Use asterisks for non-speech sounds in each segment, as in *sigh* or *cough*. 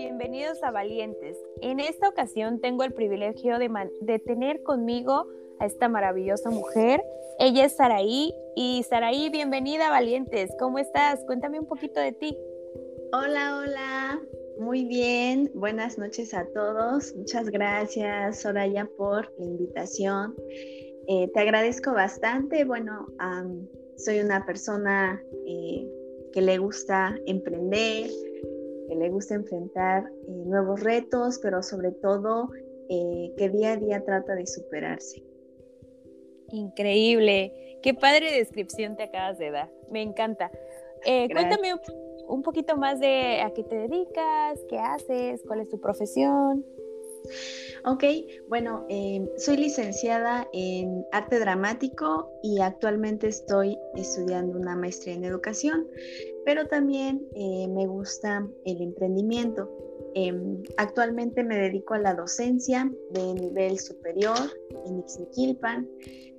Bienvenidos a Valientes. En esta ocasión tengo el privilegio de, tener conmigo a esta maravillosa mujer. Ella es Saraí y Saraí, bienvenida a Valientes. ¿Cómo estás? Cuéntame un poquito de ti. Hola, hola. Muy bien. Buenas noches a todos. Muchas gracias, Soraya, por la invitación. Eh, te agradezco bastante. Bueno, soy una persona eh, que le gusta emprender, que le gusta enfrentar eh, nuevos retos, pero sobre todo eh, que día a día trata de superarse. Increíble, qué padre descripción te acabas de dar, me encanta. Eh, cuéntame un poquito más de a qué te dedicas, qué haces, cuál es tu profesión. Ok, bueno, em, soy licenciada en arte dramático y actualmente estoy estudiando una maestría en educación, pero también eh, me gusta el emprendimiento. Em, actualmente me dedico a la docencia de nivel superior en Ixmiquilpan.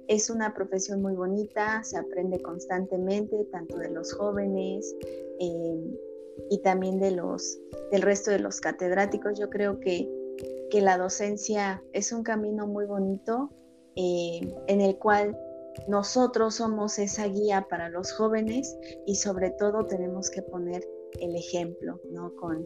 Es una profesión muy bonita, se aprende constantemente, tanto de los jóvenes em, y también de los, del resto de los catedráticos. Yo creo que que la docencia es un camino muy bonito eh, en el cual nosotros somos esa guía para los jóvenes y sobre todo tenemos que poner el ejemplo, ¿no? Con,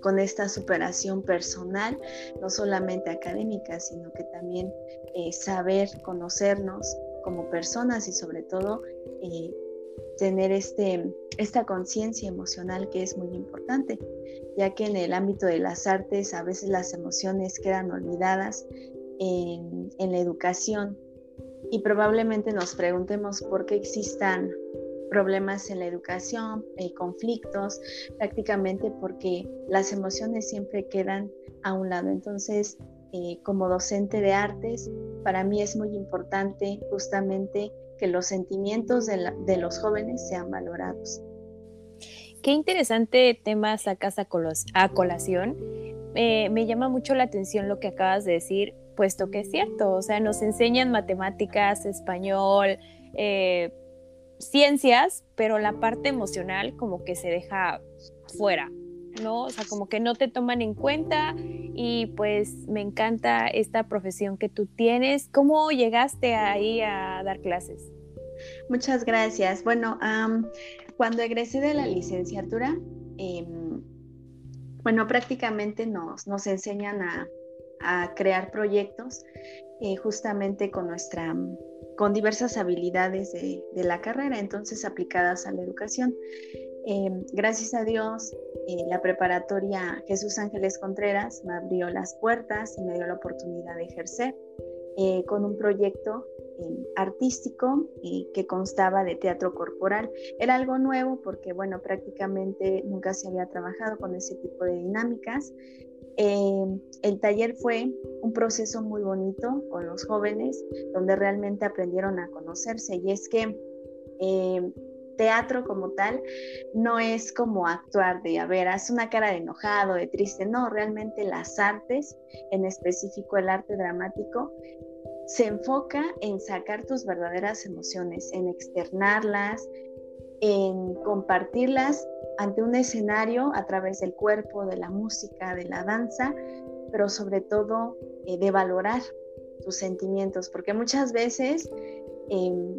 con esta superación personal, no solamente académica, sino que también eh, saber conocernos como personas y sobre todo eh, tener este, esta conciencia emocional que es muy importante, ya que en el ámbito de las artes a veces las emociones quedan olvidadas en, la educación y probablemente nos preguntemos por qué existan problemas en la educación, eh, conflictos, prácticamente porque las emociones siempre quedan a un lado. Entonces, eh, como docente de artes, para mí es muy importante justamente que los sentimientos de, los jóvenes sean valorados. Qué interesante tema sacas a, colación. me llama mucho la atención lo que acabas de decir, puesto que es cierto, o sea, nos enseñan matemáticas, español, eh, ciencias, pero la parte emocional como que se deja fuera, ¿no? O sea, como que no te toman en cuenta y pues me encanta esta profesión que tú tienes. ¿Cómo llegaste ahí a dar clases? Muchas gracias. Bueno, cuando egresé de la licenciatura, em, bueno, prácticamente nos, nos enseñan a, crear proyectos eh, justamente con nuestra con diversas habilidades de, de, la carrera, entonces aplicadas a la educación. Em, gracias a Dios, eh, la preparatoria Jesús Ángeles Contreras me abrió las puertas y me dio la oportunidad de ejercer eh, con un proyecto em, artístico que constaba de teatro corporal. Era algo nuevo porque, bueno, prácticamente nunca se había trabajado con ese tipo de dinámicas. Em, el taller fue un proceso muy bonito con los jóvenes, donde realmente aprendieron a conocerse y es que teatro como tal no es como actuar de, a ver, haz una cara de enojado, de triste, no, realmente las artes, en específico el arte dramático, se enfoca en sacar tus verdaderas emociones, en externarlas, en compartirlas ante un escenario a través del cuerpo, de la música, de la danza, pero sobre todo eh, de valorar tus sentimientos, porque muchas veces Em,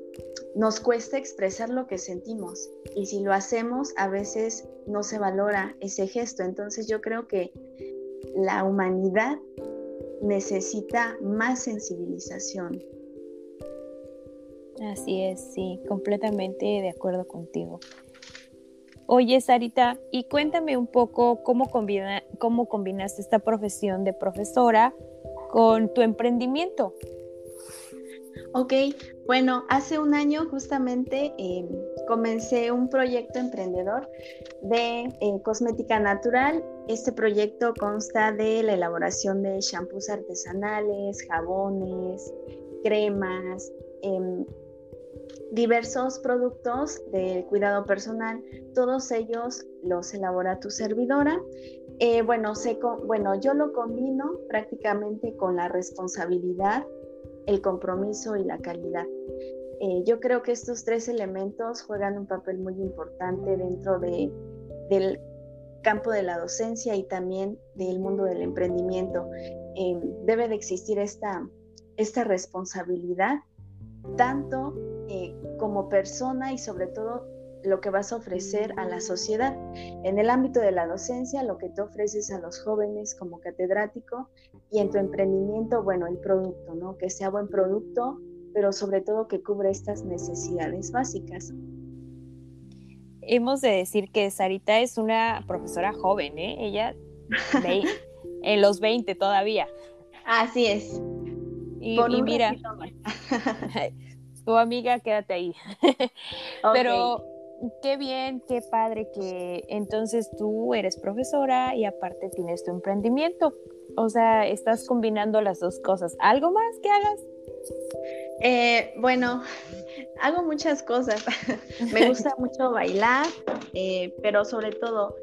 nos cuesta expresar lo que sentimos y si lo hacemos a veces no se valora ese gesto. Entonces yo creo que la humanidad necesita más sensibilización. Así es, sí, completamente de acuerdo contigo. Oye, Sarita, y cuéntame un poco cómo, combina, cómo combinaste esta profesión de profesora con tu emprendimiento. Ok, Bueno, hace un año justamente em, comencé un proyecto emprendedor de eh, cosmética natural. Este proyecto consta de la elaboración de shampoos artesanales, jabones, cremas, em, diversos productos del cuidado personal. Todos ellos los elabora tu servidora. Eh, bueno, bueno, yo lo combino prácticamente con la responsabilidad el compromiso y la calidad. Eh, yo creo que estos tres elementos juegan un papel muy importante dentro de, del campo de la docencia y también del mundo del emprendimiento. Eh, debe de existir esta, esta responsabilidad, tanto eh, como persona y sobre todo lo que vas a ofrecer a la sociedad. En el ámbito de la docencia, lo que te ofreces a los jóvenes como catedrático y en tu emprendimiento, bueno, el producto, ¿no? Que sea buen producto, pero sobre todo que cubre estas necesidades básicas. Hemos de decir que Sarita es una profesora joven, ¿eh? Ella *laughs* en los 20 todavía. Así es. Y, mira, *laughs* tu amiga, quédate ahí. Pero qué bien, qué padre que entonces tú eres profesora y aparte tienes tu emprendimiento. O sea, estás combinando las dos cosas. ¿Algo más que hagas? Eh, bueno, *laughs* hago muchas cosas. *laughs* Me gusta *laughs* mucho bailar, eh, pero sobre todo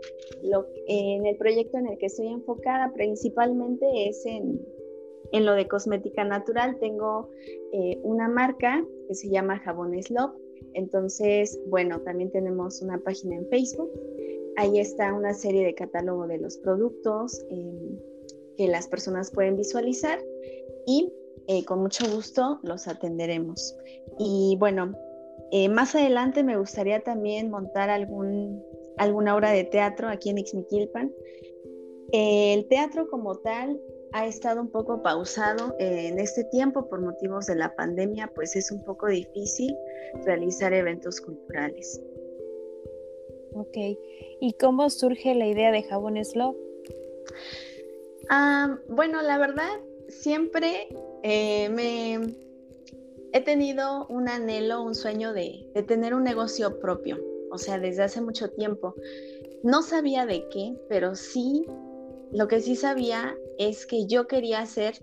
lo, en el proyecto en el que estoy enfocada principalmente es en, en lo de cosmética natural. Tengo eh, una marca que se llama Jabones Love entonces, bueno, también tenemos una página en Facebook. Ahí está una serie de catálogo de los productos em, que las personas pueden visualizar y eh, con mucho gusto los atenderemos. Y bueno, eh, más adelante me gustaría también montar algún, alguna obra de teatro aquí en Ixmiquilpan. el teatro como tal ha estado un poco pausado en este tiempo por motivos de la pandemia, pues es un poco difícil realizar eventos culturales. Ok, ¿y cómo surge la idea de Jabones Love? Ah, bueno, la verdad, siempre eh, me he tenido un anhelo, un sueño de, de tener un negocio propio, o sea, desde hace mucho tiempo. No sabía de qué, pero sí, lo que sí sabía es que yo quería hacer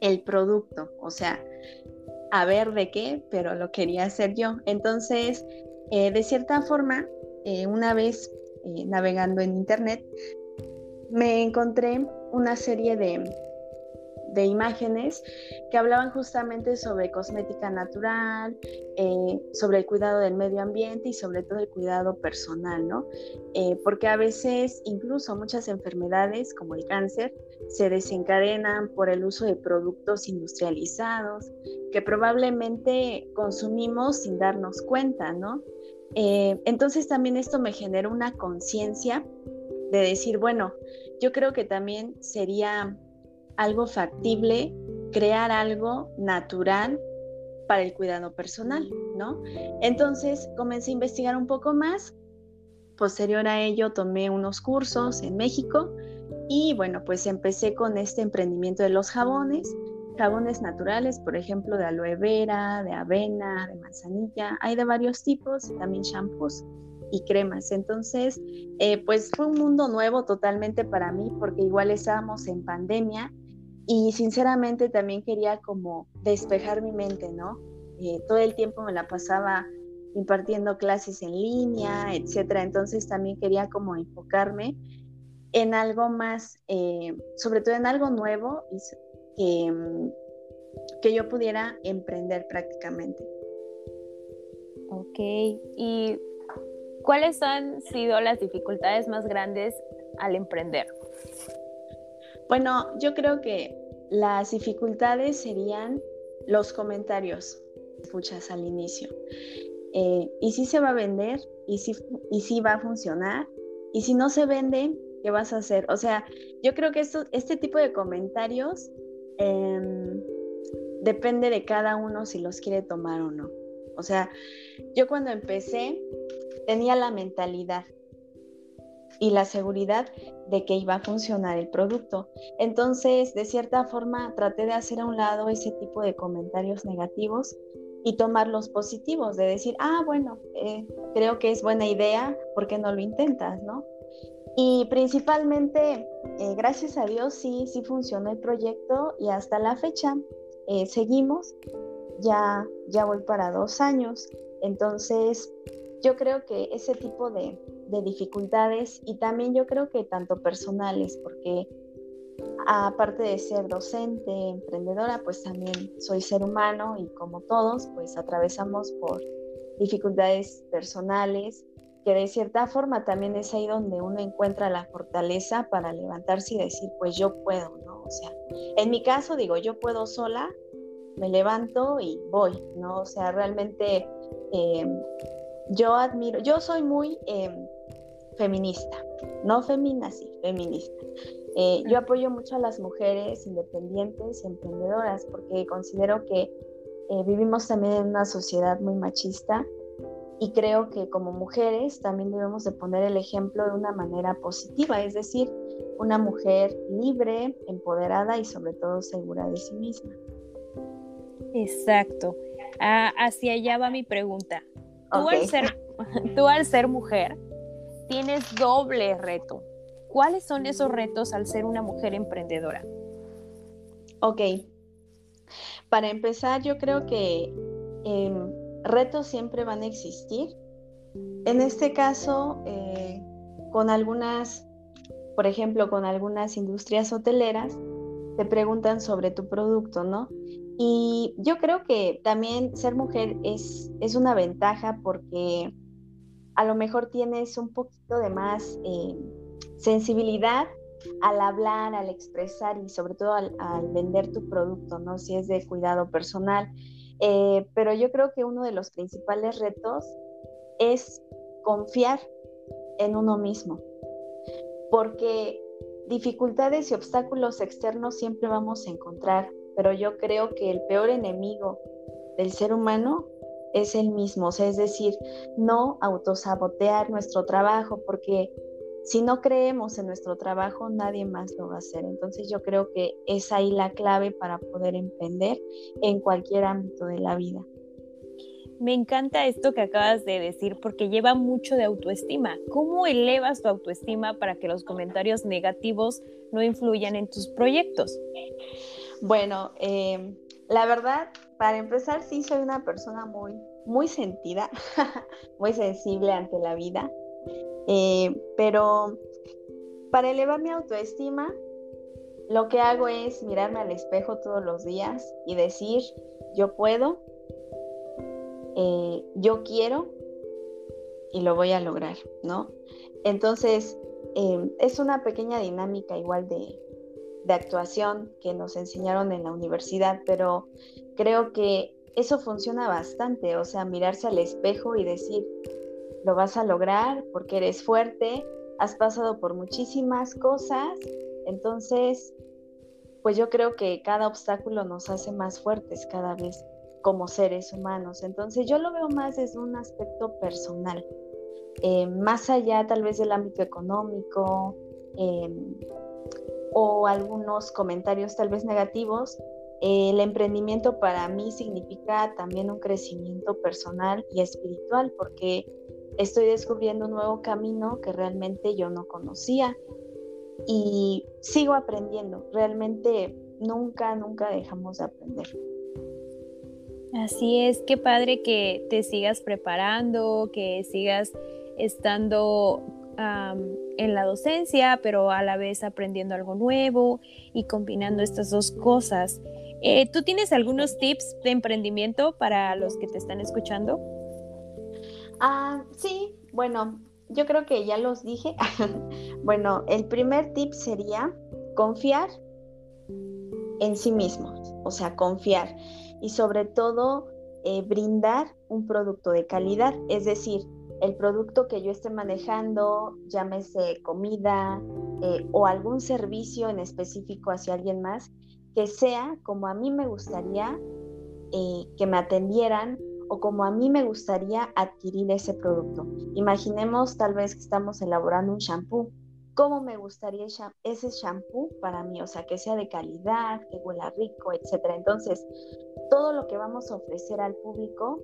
el producto, o sea, a ver de qué, pero lo quería hacer yo. Entonces, eh, de cierta forma, eh, una vez eh, navegando en internet, me encontré una serie de, de imágenes que hablaban justamente sobre cosmética natural, eh, sobre el cuidado del medio ambiente y sobre todo el cuidado personal, ¿no? Eh, porque a veces incluso muchas enfermedades como el cáncer se desencadenan por el uso de productos industrializados que probablemente consumimos sin darnos cuenta, ¿no? Eh, entonces también esto me genera una conciencia de decir, bueno, yo creo que también sería algo factible, crear algo natural para el cuidado personal, ¿no? Entonces comencé a investigar un poco más. Posterior a ello tomé unos cursos en México y bueno, pues empecé con este emprendimiento de los jabones, jabones naturales, por ejemplo, de aloe vera, de avena, de manzanilla, hay de varios tipos, también shampoos y cremas. Entonces, eh, pues fue un mundo nuevo totalmente para mí porque igual estábamos en pandemia y sinceramente también quería como despejar mi mente, ¿no? Eh, todo el tiempo me la pasaba impartiendo clases en línea, etcétera. Entonces también quería como enfocarme en algo más, eh, sobre todo en algo nuevo que, mm, que yo pudiera emprender prácticamente. Ok, ¿y cuáles han sido las dificultades más grandes al emprender? Bueno, yo creo que las dificultades serían los comentarios escuchas al inicio. Eh, ¿Y si se va a vender? ¿Y si, ¿Y si va a funcionar? ¿Y si no se vende? ¿Qué vas a hacer? O sea, yo creo que esto, este tipo de comentarios em, depende de cada uno si los quiere tomar o no. O sea, yo cuando empecé tenía la mentalidad y la seguridad de que iba a funcionar el producto. Entonces, de cierta forma, traté de hacer a un lado ese tipo de comentarios negativos y tomar los positivos, de decir, ah, bueno, eh, creo que es buena idea, ¿por qué no lo intentas, no? Y principalmente, eh, gracias a Dios, sí, sí funcionó el proyecto y hasta la fecha eh, seguimos, ya, ya voy para dos años, entonces yo creo que ese tipo de, de dificultades y también yo creo que tanto personales, porque aparte de ser docente, emprendedora, pues también soy ser humano y como todos, pues atravesamos por dificultades personales, que de cierta forma también es ahí donde uno encuentra la fortaleza para levantarse y decir, pues yo puedo, ¿no? O sea, en mi caso digo, yo puedo sola, me levanto y voy, ¿no? O sea, realmente em, yo admiro, yo soy muy em, feminista, no feminazi, feminista. Eh, yo apoyo mucho a las mujeres independientes y emprendedoras porque considero que eh, vivimos también en una sociedad muy machista y creo que como mujeres también debemos de poner el ejemplo de una manera positiva, es decir, una mujer libre, empoderada y sobre todo segura de sí misma. Exacto. Ah, hacia allá va mi pregunta. Tú, al ser, *laughs* tú al ser mujer tienes doble reto. ¿Cuáles son esos retos al ser una mujer emprendedora? Ok. Para empezar, yo creo que em, retos siempre van a existir. En este caso, eh, con algunas, por ejemplo, con algunas industrias hoteleras, te preguntan sobre tu producto, ¿no? Y yo creo que también ser mujer es, es una ventaja porque a lo mejor tienes un poquito de más eh, sensibilidad al hablar, al expresar y sobre todo al, vender tu producto, ¿no? Si es de cuidado personal. Eh, pero yo creo que uno de los principales retos es confiar en uno mismo, porque dificultades y obstáculos externos siempre vamos a encontrar, pero yo creo que el peor enemigo del ser humano es el mismo, o sea, es decir, no autosabotear nuestro trabajo, porque si no creemos en nuestro trabajo, nadie más lo va a hacer. Entonces yo creo que es ahí la clave para poder emprender en cualquier ámbito de la vida. Me encanta esto que acabas de decir porque lleva mucho de autoestima. ¿Cómo elevas tu autoestima para que los comentarios negativos no influyan en tus proyectos? Bueno, em, la verdad, para empezar, sí soy una persona muy, muy sentida, *laughs* muy sensible ante la vida. Eh, pero para elevar mi autoestima, lo que hago es mirarme al espejo todos los días y decir, yo puedo, eh, yo quiero y lo voy a lograr, ¿no? Entonces, em, es una pequeña dinámica igual de, de actuación que nos enseñaron en la universidad, pero creo que eso funciona bastante, o sea, mirarse al espejo y decir, lo vas a lograr porque eres fuerte, has pasado por muchísimas cosas, entonces, pues yo creo que cada obstáculo nos hace más fuertes cada vez como seres humanos. Entonces yo lo veo más desde un aspecto personal, eh, más allá tal vez del ámbito económico em, o algunos comentarios tal vez negativos. El emprendimiento para mí significa también un crecimiento personal y espiritual porque estoy descubriendo un nuevo camino que realmente yo no conocía y sigo aprendiendo. Realmente nunca, nunca dejamos de aprender. Así es, qué padre que te sigas preparando, que sigas estando en la docencia, pero a la vez aprendiendo algo nuevo y combinando estas dos cosas. Eh, ¿Tú tienes algunos tips de emprendimiento para los que te están escuchando? Ah, sí, bueno, yo creo que ya los dije. *laughs* bueno, el primer tip sería confiar en sí mismos, o sea, confiar y sobre todo eh, brindar un producto de calidad, es decir, el producto que yo esté manejando, llámese comida eh, o algún servicio en específico hacia alguien más, que sea como a mí me gustaría eh, que me atendieran o como a mí me gustaría adquirir ese producto. Imaginemos tal vez que estamos elaborando un shampoo. cómo me gustaría ese shampoo para mí, o sea, que sea de calidad, que huela rico, etcétera. Entonces, todo lo que vamos a ofrecer al público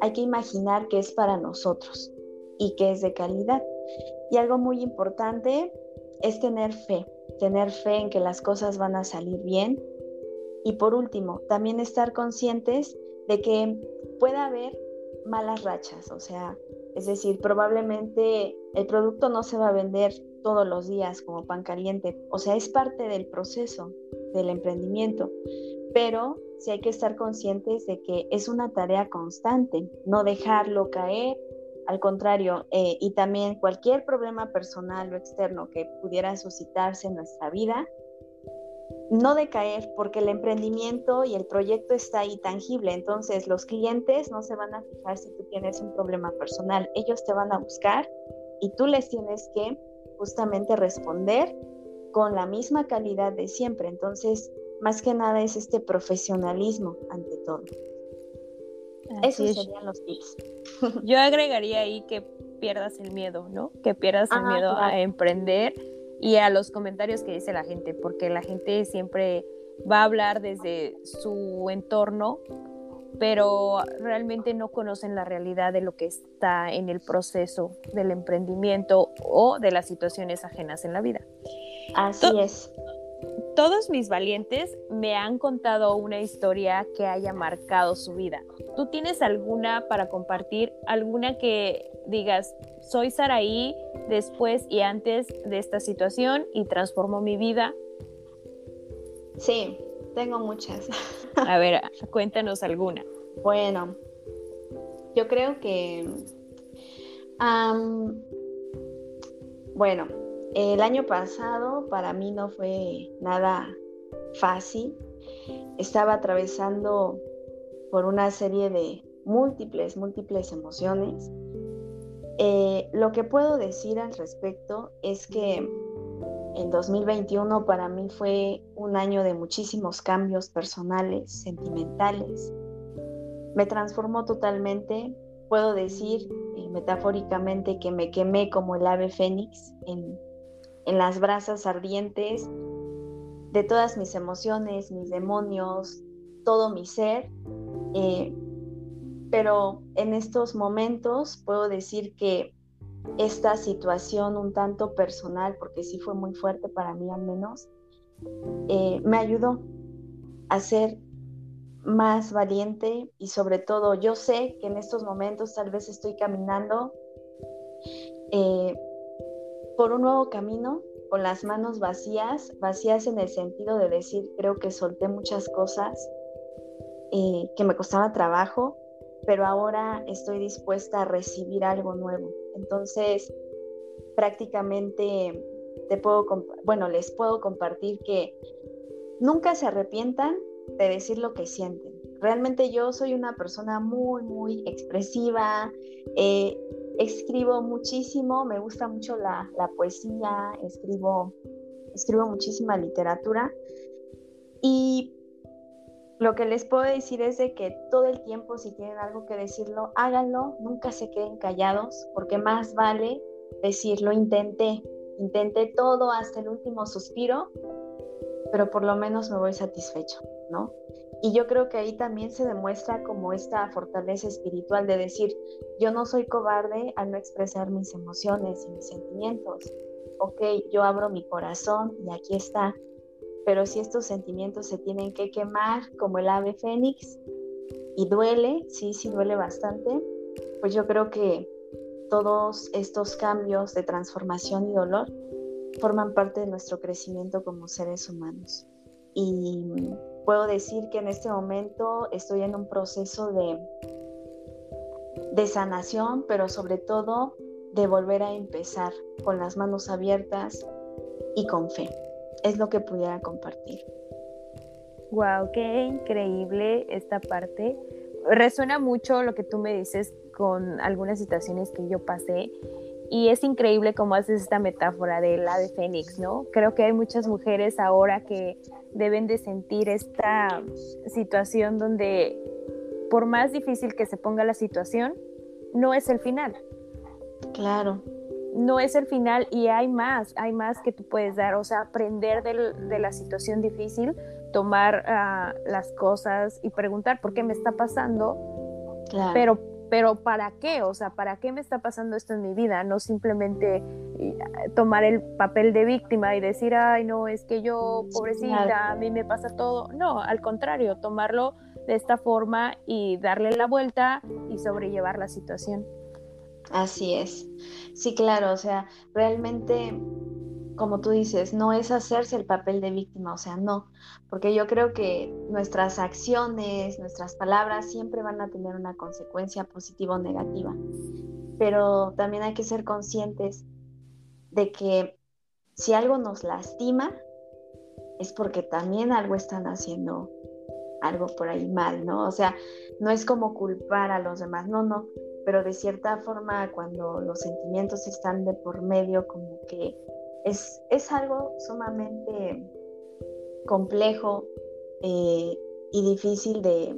hay que imaginar que es para nosotros y que es de calidad. Y algo muy importante es tener fe, tener fe en que las cosas van a salir bien. Y por último, también estar conscientes de que puede haber malas rachas, o sea, es decir, probablemente el producto no se va a vender todos los días como pan caliente, o sea, es parte del proceso del emprendimiento, pero sí hay que estar conscientes de que es una tarea constante, no dejarlo caer, al contrario, eh, y también cualquier problema personal o externo que pudiera suscitarse en nuestra vida, no decaer porque el emprendimiento y el proyecto está ahí tangible, entonces los clientes no se van a fijar si tú tienes un problema personal, ellos te van a buscar y tú les tienes que justamente responder con la misma calidad de siempre, entonces más que nada es este profesionalismo ante todo. Esos serían los tips. *laughs* Yo agregaría ahí que pierdas el miedo, ¿no? Que pierdas el ah, miedo a emprender y a los comentarios que dice la gente, porque la gente siempre va a hablar desde su entorno, pero realmente no conocen la realidad de lo que está en el proceso del emprendimiento o de las situaciones ajenas en la vida. Así es. Todos mis valientes me han contado una historia que haya marcado su vida. ¿Tú tienes alguna para compartir? ¿Alguna que digas, soy Saraí después y antes de esta situación y transformó mi vida? Sí, tengo muchas. *laughs* A ver, cuéntanos alguna. Bueno, yo creo que... bueno, el año pasado para mí no fue nada fácil. Estaba atravesando por una serie de múltiples, múltiples emociones. Eh, lo que puedo decir al respecto es que en 2021 para mí fue un año de muchísimos cambios personales, sentimentales. Me transformó totalmente. Puedo decir eh, metafóricamente que me quemé como el ave fénix en, en las brasas ardientes de todas mis emociones, mis demonios, todo mi ser. Eh, pero en estos momentos puedo decir que esta situación un tanto personal, porque sí fue muy fuerte para mí al menos, eh, me ayudó a ser más valiente y sobre todo yo sé que en estos momentos tal vez estoy caminando eh, por un nuevo camino con las manos vacías, vacías en el sentido de decir, creo que solté muchas cosas eh, que me costaba trabajo, pero ahora estoy dispuesta a recibir algo nuevo. Entonces, prácticamente te puedo, bueno, les puedo compartir que nunca se arrepientan de decir lo que sienten. Realmente yo soy una persona muy, muy expresiva. Eh, escribo muchísimo, me gusta mucho la, poesía, escribo, escribo muchísima literatura. Y lo que les puedo decir es de que todo el tiempo si tienen algo que decirlo, háganlo, nunca se queden callados, porque más vale decirlo, intenté, intenté todo hasta el último suspiro, pero por lo menos me voy satisfecho, ¿no? Y yo creo que ahí también se demuestra como esta fortaleza espiritual de decir, yo no soy cobarde al no expresar mis emociones y mis sentimientos. Ok, yo abro mi corazón y aquí está. Pero si estos sentimientos se tienen que quemar como el ave fénix y duele, sí, sí duele bastante, pues yo creo que todos estos cambios de transformación y dolor forman parte de nuestro crecimiento como seres humanos. Y puedo decir que en este momento estoy en un proceso de, de sanación, pero sobre todo de volver a empezar con las manos abiertas y con fe. Es lo que pudiera compartir. Wow, qué increíble esta parte. Resuena mucho lo que tú me dices con algunas situaciones que yo pasé y es increíble cómo haces esta metáfora de la de Fénix, ¿no? Creo que hay muchas mujeres ahora que deben de sentir esta situación donde por más difícil que se ponga la situación, no es el final. Claro. no es el final y hay más, hay más que tú puedes dar, o sea, aprender de la situación difícil, tomar ah, las cosas y preguntar por qué me está pasando, pero, pero ¿para qué? O sea, ¿para qué me está pasando esto en mi vida? No simplemente tomar el papel de víctima y decir, ay, no, es que yo, pobrecita, a mí me pasa todo. No, al contrario, tomarlo de esta forma y darle la vuelta y sobrellevar la situación. Así es. Sí, claro, o sea, realmente, como tú dices, no es hacerse el papel de víctima, o sea, no, porque yo creo que nuestras acciones, nuestras palabras siempre van a tener una consecuencia positiva o negativa, pero también hay que ser conscientes de que si algo nos lastima, es porque también algo están haciendo algo por ahí mal, ¿no? O sea, no es como culpar a los demás, no, no, pero de cierta forma cuando los sentimientos están de por medio, como que es, es algo sumamente complejo eh, y difícil de,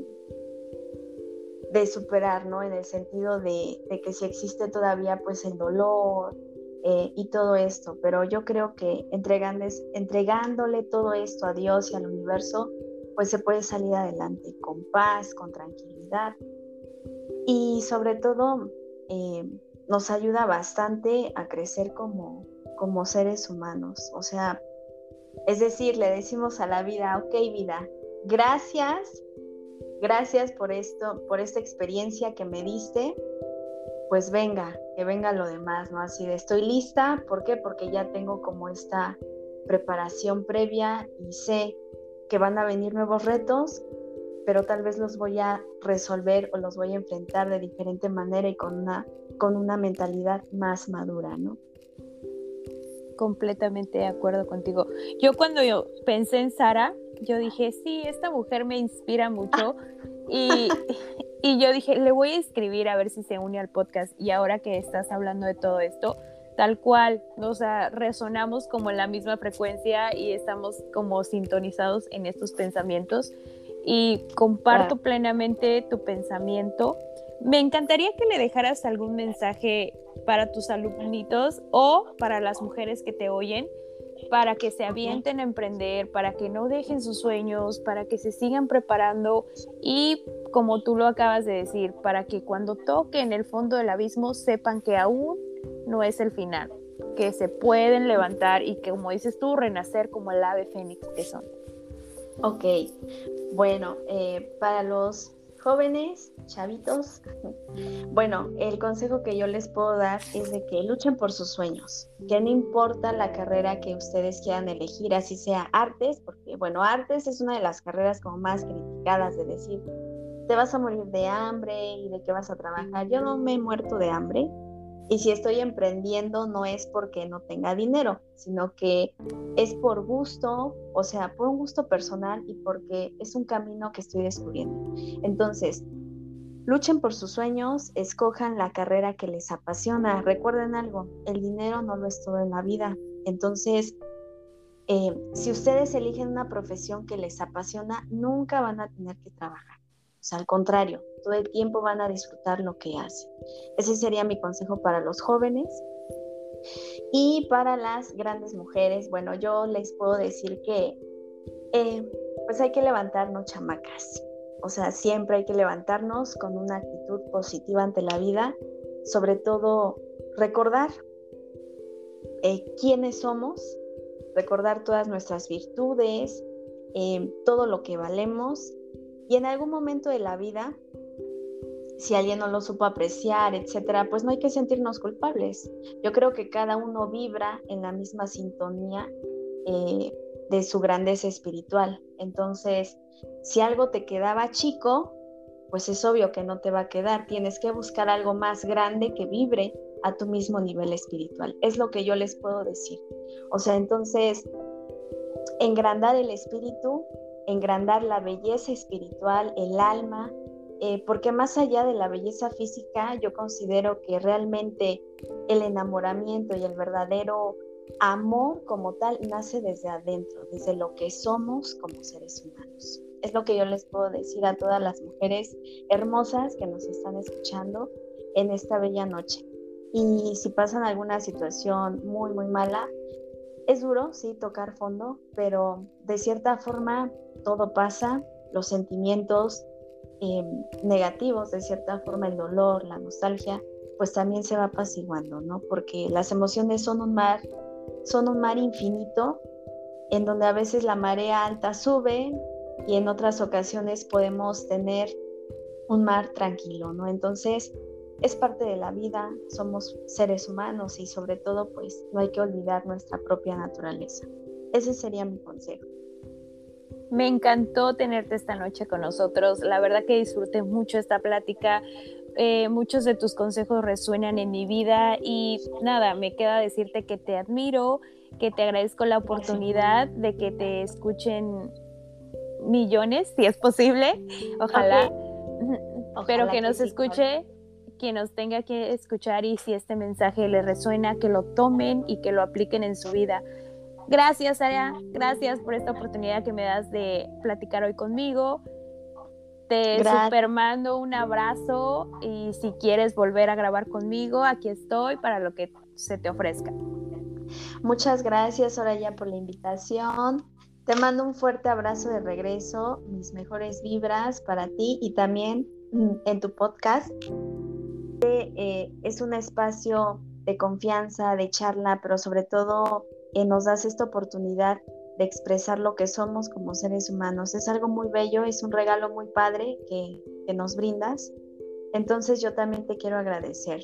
de superar, ¿no? En el sentido de, que si existe todavía pues el dolor eh, y todo esto, pero yo creo que entregándole todo esto a Dios y al universo, pues se puede salir adelante con paz, con tranquilidad y sobre todo eh, nos ayuda bastante a crecer como, como seres humanos. O sea, es decir, le decimos a la vida, ok vida, gracias, gracias por esto, por esta experiencia que me diste, pues venga, que venga lo demás, ¿no? Así de, estoy lista, ¿por qué? Porque ya tengo como esta preparación previa y sé que van a venir nuevos retos, pero tal vez los voy a resolver o los voy a enfrentar de diferente manera y con una, con una mentalidad más madura, ¿no? Completamente de acuerdo contigo. Yo cuando yo pensé en Sara, yo dije, sí, esta mujer me inspira mucho *laughs* y, y yo dije, le voy a escribir a ver si se une al podcast y ahora que estás hablando de todo esto, tal cual, o sea, resonamos como en la misma frecuencia y estamos como sintonizados en estos pensamientos y comparto plenamente tu pensamiento. Me encantaría que le dejaras algún mensaje para tus alumnitos o para las mujeres que te oyen, para que se avienten a emprender, para que no dejen sus sueños, para que se sigan preparando y, como tú lo acabas de decir, para que cuando toquen el fondo del abismo sepan que aún no es el final, que se pueden levantar y que, como dices tú, renacer como el ave fénix que son. Ok, bueno, eh, para los jóvenes, chavitos, bueno, el consejo que yo les puedo dar es de que luchen por sus sueños, que no importa la carrera que ustedes quieran elegir, así sea artes, porque bueno, artes es una de las carreras como más criticadas de decir, te vas a morir de hambre y de qué vas a trabajar. Yo no me he muerto de hambre, y si estoy emprendiendo no es porque no tenga dinero, sino que es por gusto, o sea, por un gusto personal y porque es un camino que estoy descubriendo. Entonces, luchen por sus sueños, escojan la carrera que les apasiona. Recuerden algo, el dinero no lo es todo en la vida. Entonces, eh, si ustedes eligen una profesión que les apasiona, nunca van a tener que trabajar. Sea, al contrario, todo el tiempo van a disfrutar lo que hacen. Ese sería mi consejo para los jóvenes. Y para las grandes mujeres, bueno, yo les puedo decir que eh, pues hay que levantarnos chamacas. O sea, siempre hay que levantarnos con una actitud positiva ante la vida, sobre todo recordar eh, quiénes somos, recordar todas nuestras virtudes, eh, todo lo que valemos y en algún momento de la vida, si alguien no lo supo apreciar, etcétera, pues no hay que sentirnos culpables. Yo creo que cada uno vibra en la misma sintonía eh, de su grandeza espiritual. Entonces, si algo te quedaba chico, pues es obvio que no te va a quedar. Tienes que buscar algo más grande que vibre a tu mismo nivel espiritual. Es lo que yo les puedo decir. O sea, entonces, engrandar el espíritu engrandar la belleza espiritual, el alma, eh, porque más allá de la belleza física, yo considero que realmente el enamoramiento y el verdadero amor como tal nace desde adentro, desde lo que somos como seres humanos. Es lo que yo les puedo decir a todas las mujeres hermosas que nos están escuchando en esta bella noche. y si pasan alguna situación muy, muy mala, es duro, sí, tocar fondo, pero de cierta forma todo pasa, los sentimientos em, negativos, de cierta forma el dolor, la nostalgia, pues también se va apaciguando, ¿no? Porque las emociones son un mar, son un mar infinito, en donde a veces la marea alta sube y en otras ocasiones podemos tener un mar tranquilo, ¿no? Entonces, es parte de la vida, somos seres humanos y sobre todo pues no hay que olvidar nuestra propia naturaleza. Ese sería mi consejo. Me encantó tenerte esta noche con nosotros. La verdad que disfruté mucho esta plática. Eh, muchos de tus consejos resuenan en mi vida y nada, me queda decirte que te admiro, que te agradezco la oportunidad de que te escuchen millones, si es posible, ojalá, pero que, nos escuche quien nos tenga que escuchar y si este mensaje le resuena, que lo tomen y que lo apliquen en su vida. Gracias, Aria. Gracias por esta oportunidad que me das de platicar hoy conmigo. Te super mando un abrazo y si quieres volver a grabar conmigo, aquí estoy para lo que se te ofrezca. Muchas gracias, Soraya, por la invitación. Te mando un fuerte abrazo de regreso, mis mejores vibras para ti y también mm, en tu podcast. Eh, es un espacio de confianza, de charla, pero sobre todo eh, nos das esta oportunidad de expresar lo que somos como seres humanos. Es algo muy bello, es un regalo muy padre que, nos brindas. Entonces yo también te quiero agradecer.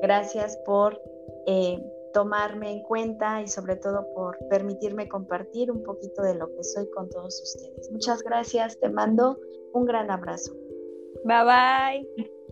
Gracias por eh, tomarme en cuenta y sobre todo por permitirme compartir un poquito de lo que soy con todos ustedes. Muchas gracias, te mando un gran abrazo. Bye bye.